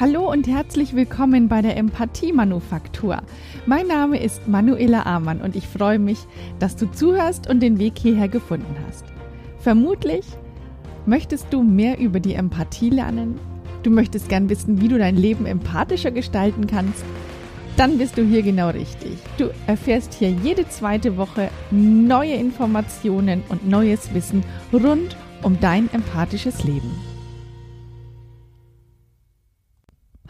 Hallo und herzlich willkommen bei der Empathie-Manufaktur. Mein Name ist Manuela Amann und ich freue mich, dass du zuhörst und den Weg hierher gefunden hast. Vermutlich möchtest du mehr über die Empathie lernen. Du möchtest gern wissen, wie du dein Leben empathischer gestalten kannst. Dann bist du hier genau richtig. Du erfährst hier jede zweite Woche neue Informationen und neues Wissen rund um dein empathisches Leben.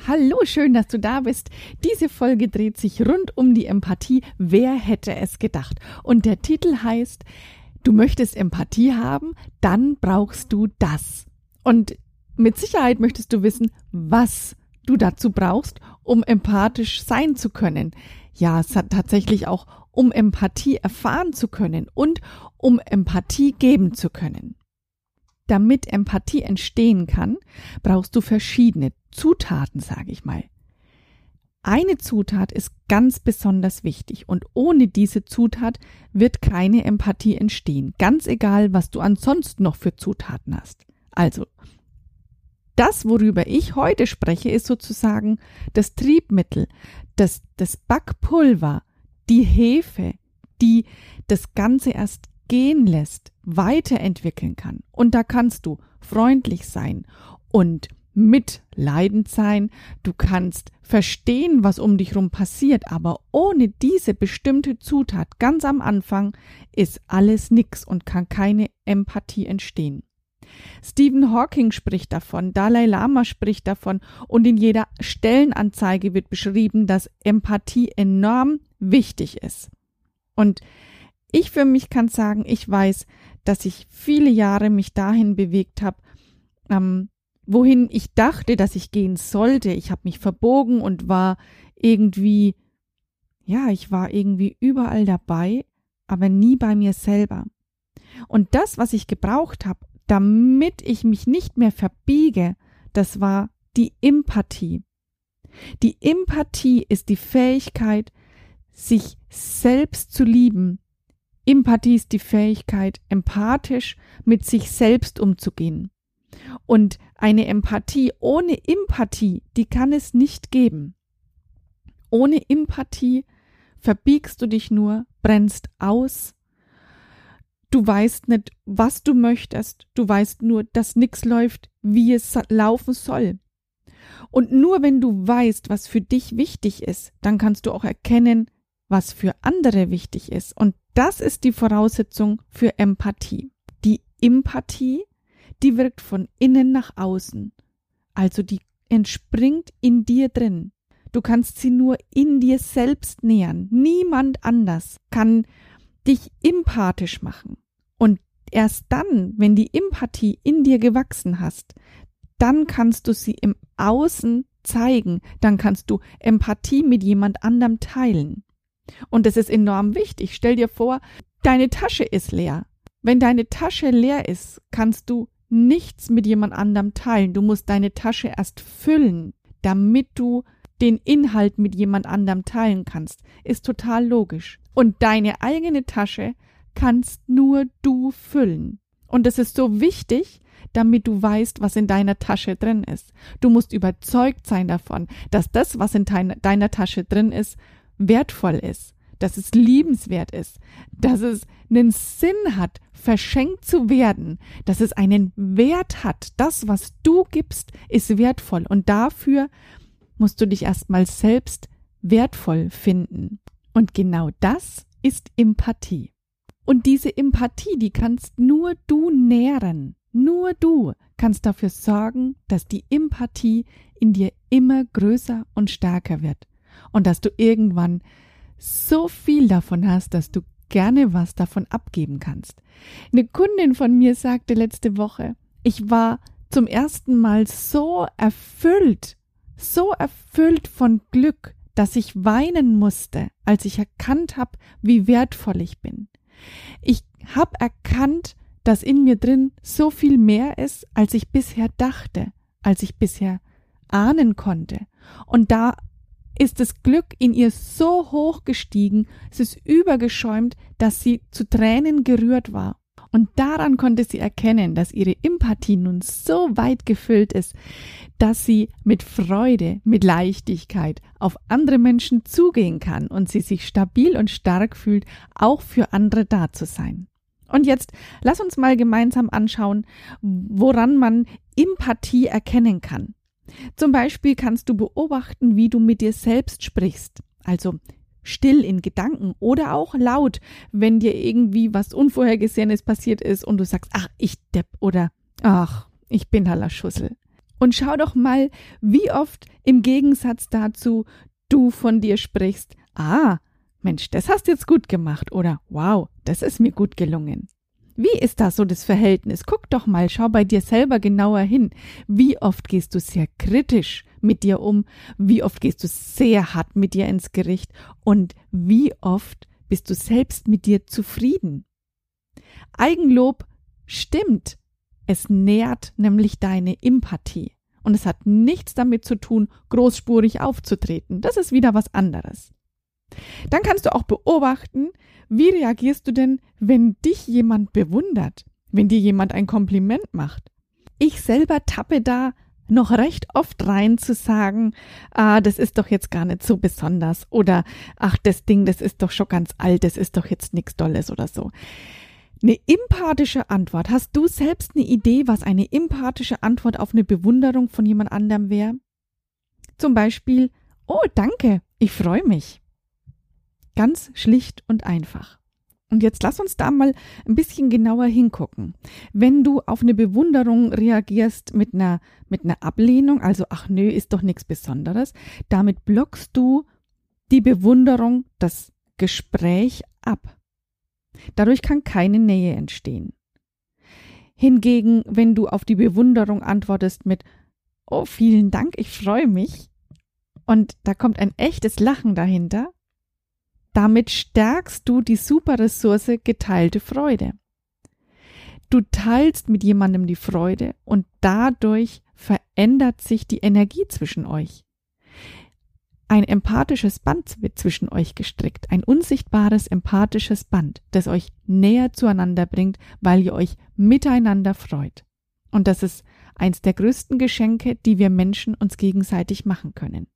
Hallo, schön, dass du da bist. Diese Folge dreht sich rund um die Empathie. Wer hätte es gedacht? Und der Titel heißt, du möchtest Empathie haben, dann brauchst du das. Und mit Sicherheit möchtest du wissen, was du dazu brauchst, um empathisch sein zu können. Ja, es hat tatsächlich auch um Empathie erfahren zu können und um Empathie geben zu können. Damit Empathie entstehen kann, brauchst du verschiedene Zutaten, sage ich mal. Eine Zutat ist ganz besonders wichtig und ohne diese Zutat wird keine Empathie entstehen, ganz egal, was du ansonsten noch für Zutaten hast. Also, das, worüber ich heute spreche, ist sozusagen das Triebmittel, das, das Backpulver, die Hefe, die das Ganze erst gehen lässt, weiterentwickeln kann. Und da kannst du freundlich sein und mitleidend sein, du kannst verstehen, was um dich rum passiert, aber ohne diese bestimmte Zutat ganz am Anfang ist alles nix und kann keine Empathie entstehen. Stephen Hawking spricht davon, Dalai Lama spricht davon und in jeder Stellenanzeige wird beschrieben, dass Empathie enorm wichtig ist. Und ich für mich kann sagen, ich weiß, dass ich viele Jahre mich dahin bewegt habe, ähm, wohin ich dachte, dass ich gehen sollte. Ich habe mich verbogen und war irgendwie, ja, ich war irgendwie überall dabei, aber nie bei mir selber. Und das, was ich gebraucht habe, damit ich mich nicht mehr verbiege, das war die Empathie. Die Empathie ist die Fähigkeit, sich selbst zu lieben, Empathie ist die Fähigkeit, empathisch mit sich selbst umzugehen. Und eine Empathie ohne Empathie, die kann es nicht geben. Ohne Empathie verbiegst du dich nur, brennst aus. Du weißt nicht, was du möchtest. Du weißt nur, dass nichts läuft, wie es laufen soll. Und nur wenn du weißt, was für dich wichtig ist, dann kannst du auch erkennen, was für andere wichtig ist. Und das ist die Voraussetzung für Empathie. Die Empathie, die wirkt von innen nach außen. Also die entspringt in dir drin. Du kannst sie nur in dir selbst nähern. Niemand anders kann dich empathisch machen. Und erst dann, wenn die Empathie in dir gewachsen hast, dann kannst du sie im Außen zeigen, dann kannst du Empathie mit jemand anderem teilen. Und das ist enorm wichtig. Stell dir vor, deine Tasche ist leer. Wenn deine Tasche leer ist, kannst du nichts mit jemand anderem teilen. Du musst deine Tasche erst füllen, damit du den Inhalt mit jemand anderem teilen kannst. Ist total logisch. Und deine eigene Tasche kannst nur du füllen. Und das ist so wichtig, damit du weißt, was in deiner Tasche drin ist. Du musst überzeugt sein davon, dass das, was in deiner Tasche drin ist, wertvoll ist, dass es liebenswert ist, dass es einen Sinn hat, verschenkt zu werden, dass es einen Wert hat. Das, was du gibst, ist wertvoll und dafür musst du dich erstmal selbst wertvoll finden. Und genau das ist Empathie. Und diese Empathie, die kannst nur du nähren. Nur du kannst dafür sorgen, dass die Empathie in dir immer größer und stärker wird und dass du irgendwann so viel davon hast, dass du gerne was davon abgeben kannst. Eine Kundin von mir sagte letzte Woche, ich war zum ersten Mal so erfüllt, so erfüllt von Glück, dass ich weinen musste, als ich erkannt habe, wie wertvoll ich bin. Ich habe erkannt, dass in mir drin so viel mehr ist, als ich bisher dachte, als ich bisher ahnen konnte. Und da ist das Glück in ihr so hoch gestiegen, es ist übergeschäumt, dass sie zu Tränen gerührt war. Und daran konnte sie erkennen, dass ihre Empathie nun so weit gefüllt ist, dass sie mit Freude, mit Leichtigkeit auf andere Menschen zugehen kann und sie sich stabil und stark fühlt, auch für andere da zu sein. Und jetzt lass uns mal gemeinsam anschauen, woran man Empathie erkennen kann. Zum Beispiel kannst du beobachten, wie du mit dir selbst sprichst. Also still in Gedanken oder auch laut, wenn dir irgendwie was Unvorhergesehenes passiert ist und du sagst, ach, ich depp oder ach, ich bin Haller Schussel. Und schau doch mal, wie oft im Gegensatz dazu du von dir sprichst, ah, Mensch, das hast du jetzt gut gemacht oder wow, das ist mir gut gelungen. Wie ist da so das Verhältnis? Guck doch mal, schau bei dir selber genauer hin. Wie oft gehst du sehr kritisch mit dir um? Wie oft gehst du sehr hart mit dir ins Gericht? Und wie oft bist du selbst mit dir zufrieden? Eigenlob stimmt. Es nährt nämlich deine Empathie. Und es hat nichts damit zu tun, großspurig aufzutreten. Das ist wieder was anderes. Dann kannst du auch beobachten, wie reagierst du denn, wenn dich jemand bewundert, wenn dir jemand ein Kompliment macht? Ich selber tappe da noch recht oft rein zu sagen, ah, das ist doch jetzt gar nicht so besonders oder ach, das Ding, das ist doch schon ganz alt, das ist doch jetzt nichts Dolles oder so. Eine empathische Antwort. Hast du selbst eine Idee, was eine empathische Antwort auf eine Bewunderung von jemand anderem wäre? Zum Beispiel, oh, danke, ich freue mich. Ganz schlicht und einfach. Und jetzt lass uns da mal ein bisschen genauer hingucken. Wenn du auf eine Bewunderung reagierst mit einer, mit einer Ablehnung, also ach nö, ist doch nichts Besonderes, damit blockst du die Bewunderung, das Gespräch ab. Dadurch kann keine Nähe entstehen. Hingegen, wenn du auf die Bewunderung antwortest mit Oh, vielen Dank, ich freue mich, und da kommt ein echtes Lachen dahinter, damit stärkst du die Superressource geteilte Freude. Du teilst mit jemandem die Freude und dadurch verändert sich die Energie zwischen euch. Ein empathisches Band wird zwischen euch gestrickt, ein unsichtbares empathisches Band, das euch näher zueinander bringt, weil ihr euch miteinander freut. Und das ist eins der größten Geschenke, die wir Menschen uns gegenseitig machen können.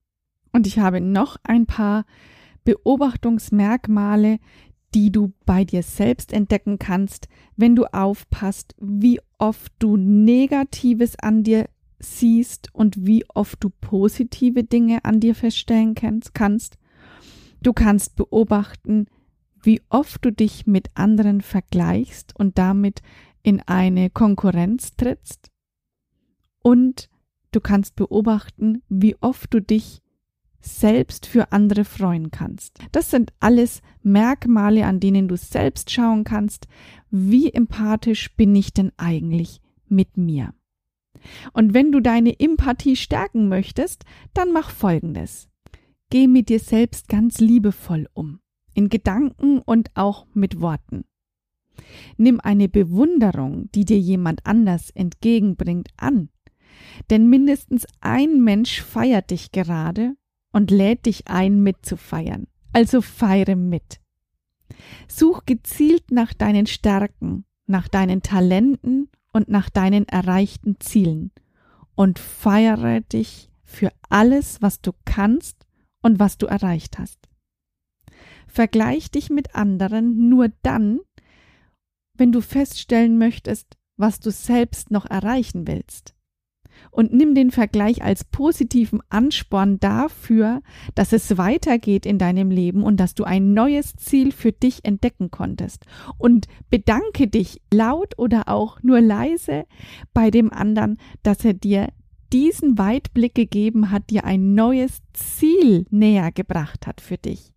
Und ich habe noch ein paar Beobachtungsmerkmale, die du bei dir selbst entdecken kannst, wenn du aufpasst, wie oft du Negatives an dir siehst und wie oft du positive Dinge an dir feststellen kannst. Du kannst beobachten, wie oft du dich mit anderen vergleichst und damit in eine Konkurrenz trittst. Und du kannst beobachten, wie oft du dich selbst für andere freuen kannst. Das sind alles Merkmale, an denen du selbst schauen kannst, wie empathisch bin ich denn eigentlich mit mir. Und wenn du deine Empathie stärken möchtest, dann mach Folgendes. Geh mit dir selbst ganz liebevoll um, in Gedanken und auch mit Worten. Nimm eine Bewunderung, die dir jemand anders entgegenbringt, an. Denn mindestens ein Mensch feiert dich gerade und lädt dich ein, mitzufeiern. Also feiere mit. Such gezielt nach deinen Stärken, nach deinen Talenten und nach deinen erreichten Zielen und feiere dich für alles, was du kannst und was du erreicht hast. Vergleich dich mit anderen nur dann, wenn du feststellen möchtest, was du selbst noch erreichen willst und nimm den Vergleich als positiven Ansporn dafür, dass es weitergeht in deinem Leben und dass du ein neues Ziel für dich entdecken konntest. Und bedanke dich laut oder auch nur leise bei dem anderen, dass er dir diesen Weitblick gegeben hat, dir ein neues Ziel näher gebracht hat für dich.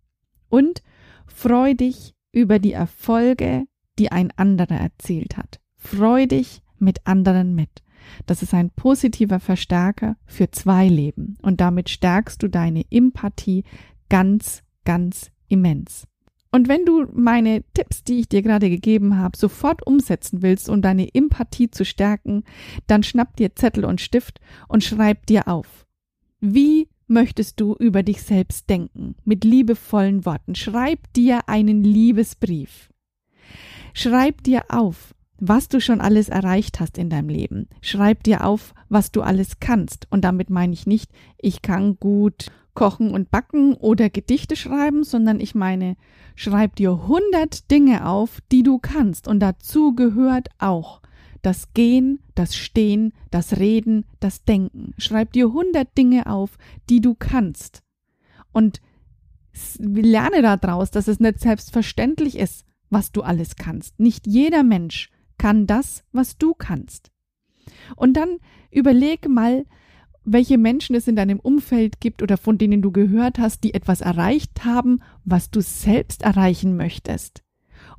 Und freu dich über die Erfolge, die ein anderer erzielt hat. Freu dich mit anderen mit. Das ist ein positiver Verstärker für zwei Leben und damit stärkst du deine Empathie ganz, ganz immens. Und wenn du meine Tipps, die ich dir gerade gegeben habe, sofort umsetzen willst, um deine Empathie zu stärken, dann schnapp dir Zettel und Stift und schreib dir auf. Wie möchtest du über dich selbst denken? Mit liebevollen Worten. Schreib dir einen Liebesbrief. Schreib dir auf, was du schon alles erreicht hast in deinem Leben. Schreib dir auf, was du alles kannst. Und damit meine ich nicht, ich kann gut kochen und backen oder Gedichte schreiben, sondern ich meine, schreib dir 100 Dinge auf, die du kannst. Und dazu gehört auch das Gehen, das Stehen, das Reden, das Denken. Schreib dir 100 Dinge auf, die du kannst. Und lerne daraus, dass es nicht selbstverständlich ist, was du alles kannst. Nicht jeder Mensch kann das, was du kannst. Und dann überleg mal, welche Menschen es in deinem Umfeld gibt oder von denen du gehört hast, die etwas erreicht haben, was du selbst erreichen möchtest.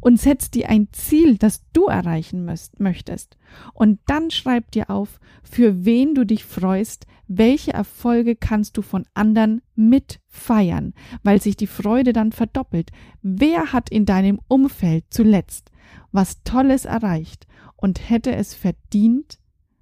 Und setz dir ein Ziel, das du erreichen möchtest. Und dann schreib dir auf, für wen du dich freust, welche Erfolge kannst du von anderen mit feiern, weil sich die Freude dann verdoppelt. Wer hat in deinem Umfeld zuletzt was Tolles erreicht und hätte es verdient,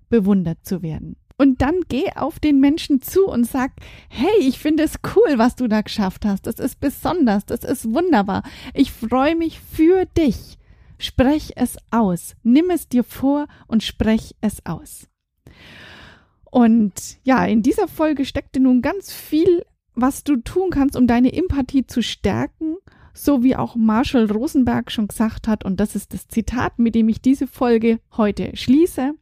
bewundert zu werden? Und dann geh auf den Menschen zu und sag, hey, ich finde es cool, was du da geschafft hast. Das ist besonders, das ist wunderbar. Ich freue mich für dich. Sprech es aus. Nimm es dir vor und sprech es aus. Und ja, in dieser Folge steckte nun ganz viel, was du tun kannst, um deine Empathie zu stärken, so wie auch Marshall Rosenberg schon gesagt hat. Und das ist das Zitat, mit dem ich diese Folge heute schließe.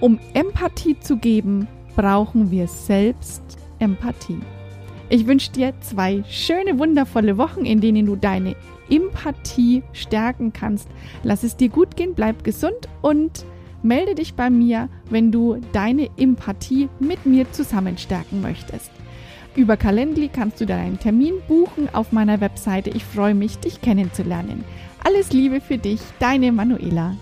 Um Empathie zu geben, brauchen wir selbst Empathie. Ich wünsche dir zwei schöne, wundervolle Wochen, in denen du deine Empathie stärken kannst. Lass es dir gut gehen, bleib gesund und melde dich bei mir, wenn du deine Empathie mit mir zusammen stärken möchtest. Über Calendly kannst du deinen Termin buchen auf meiner Webseite. Ich freue mich, dich kennenzulernen. Alles Liebe für dich, deine Manuela.